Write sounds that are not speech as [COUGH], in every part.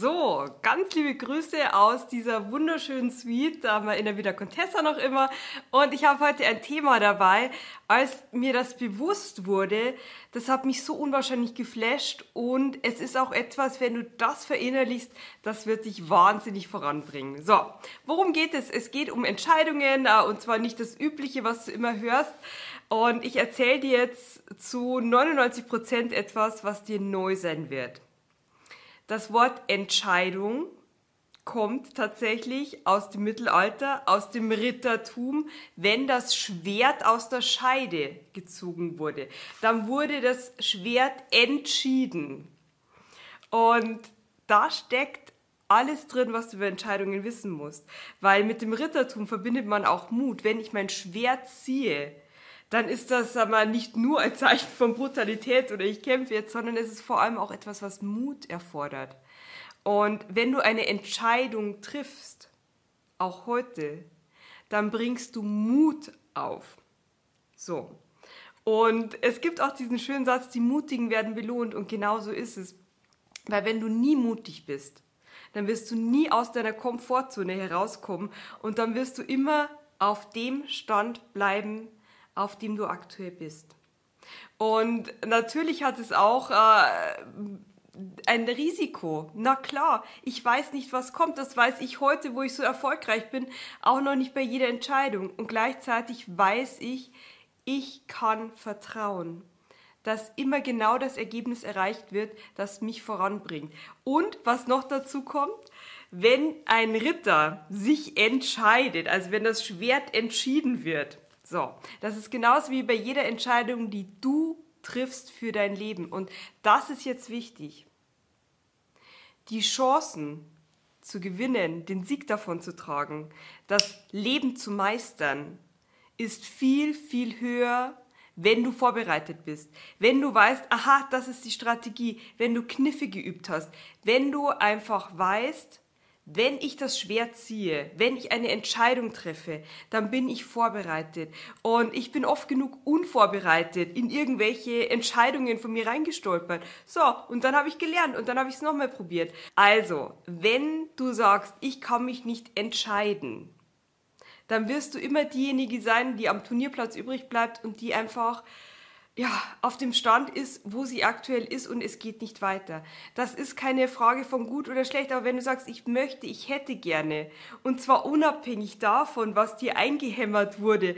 So, ganz liebe Grüße aus dieser wunderschönen Suite. Da haben wir in der Wieder Contessa noch immer. Und ich habe heute ein Thema dabei. Als mir das bewusst wurde, das hat mich so unwahrscheinlich geflasht. Und es ist auch etwas, wenn du das verinnerlichst, das wird dich wahnsinnig voranbringen. So, worum geht es? Es geht um Entscheidungen äh, und zwar nicht das Übliche, was du immer hörst. Und ich erzähle dir jetzt zu 99 Prozent etwas, was dir neu sein wird. Das Wort Entscheidung kommt tatsächlich aus dem Mittelalter, aus dem Rittertum, wenn das Schwert aus der Scheide gezogen wurde. Dann wurde das Schwert entschieden. Und da steckt alles drin, was du über Entscheidungen wissen musst. Weil mit dem Rittertum verbindet man auch Mut. Wenn ich mein Schwert ziehe, dann ist das aber nicht nur ein Zeichen von Brutalität oder ich kämpfe jetzt, sondern es ist vor allem auch etwas, was Mut erfordert. Und wenn du eine Entscheidung triffst, auch heute, dann bringst du Mut auf. So. Und es gibt auch diesen schönen Satz, die Mutigen werden belohnt und genau so ist es. Weil wenn du nie mutig bist, dann wirst du nie aus deiner Komfortzone herauskommen und dann wirst du immer auf dem Stand bleiben, auf dem du aktuell bist. Und natürlich hat es auch äh, ein Risiko. Na klar, ich weiß nicht, was kommt. Das weiß ich heute, wo ich so erfolgreich bin, auch noch nicht bei jeder Entscheidung. Und gleichzeitig weiß ich, ich kann vertrauen, dass immer genau das Ergebnis erreicht wird, das mich voranbringt. Und was noch dazu kommt, wenn ein Ritter sich entscheidet, also wenn das Schwert entschieden wird, so, das ist genauso wie bei jeder Entscheidung, die du triffst für dein Leben. Und das ist jetzt wichtig. Die Chancen zu gewinnen, den Sieg davon zu tragen, das Leben zu meistern, ist viel, viel höher, wenn du vorbereitet bist, wenn du weißt, aha, das ist die Strategie, wenn du Kniffe geübt hast, wenn du einfach weißt, wenn ich das Schwert ziehe, wenn ich eine Entscheidung treffe, dann bin ich vorbereitet. Und ich bin oft genug unvorbereitet in irgendwelche Entscheidungen von mir reingestolpert. So, und dann habe ich gelernt und dann habe ich es nochmal probiert. Also, wenn du sagst, ich kann mich nicht entscheiden, dann wirst du immer diejenige sein, die am Turnierplatz übrig bleibt und die einfach ja, auf dem Stand ist, wo sie aktuell ist und es geht nicht weiter. Das ist keine Frage von gut oder schlecht, aber wenn du sagst, ich möchte, ich hätte gerne, und zwar unabhängig davon, was dir eingehämmert wurde,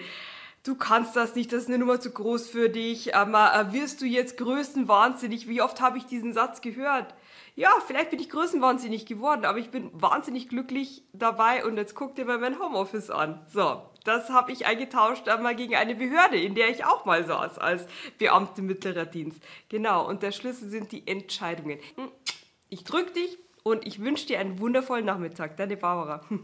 du kannst das nicht, das ist eine Nummer zu groß für dich, aber äh, wirst du jetzt größenwahnsinnig, wie oft habe ich diesen Satz gehört? Ja, vielleicht bin ich größenwahnsinnig geworden, aber ich bin wahnsinnig glücklich dabei und jetzt guck dir mal mein Homeoffice an. So, das habe ich eingetauscht einmal gegen eine Behörde, in der ich auch mal saß als Beamte mittlerer Dienst. Genau, und der Schlüssel sind die Entscheidungen. Ich drücke dich und ich wünsche dir einen wundervollen Nachmittag. Deine Barbara. [LAUGHS]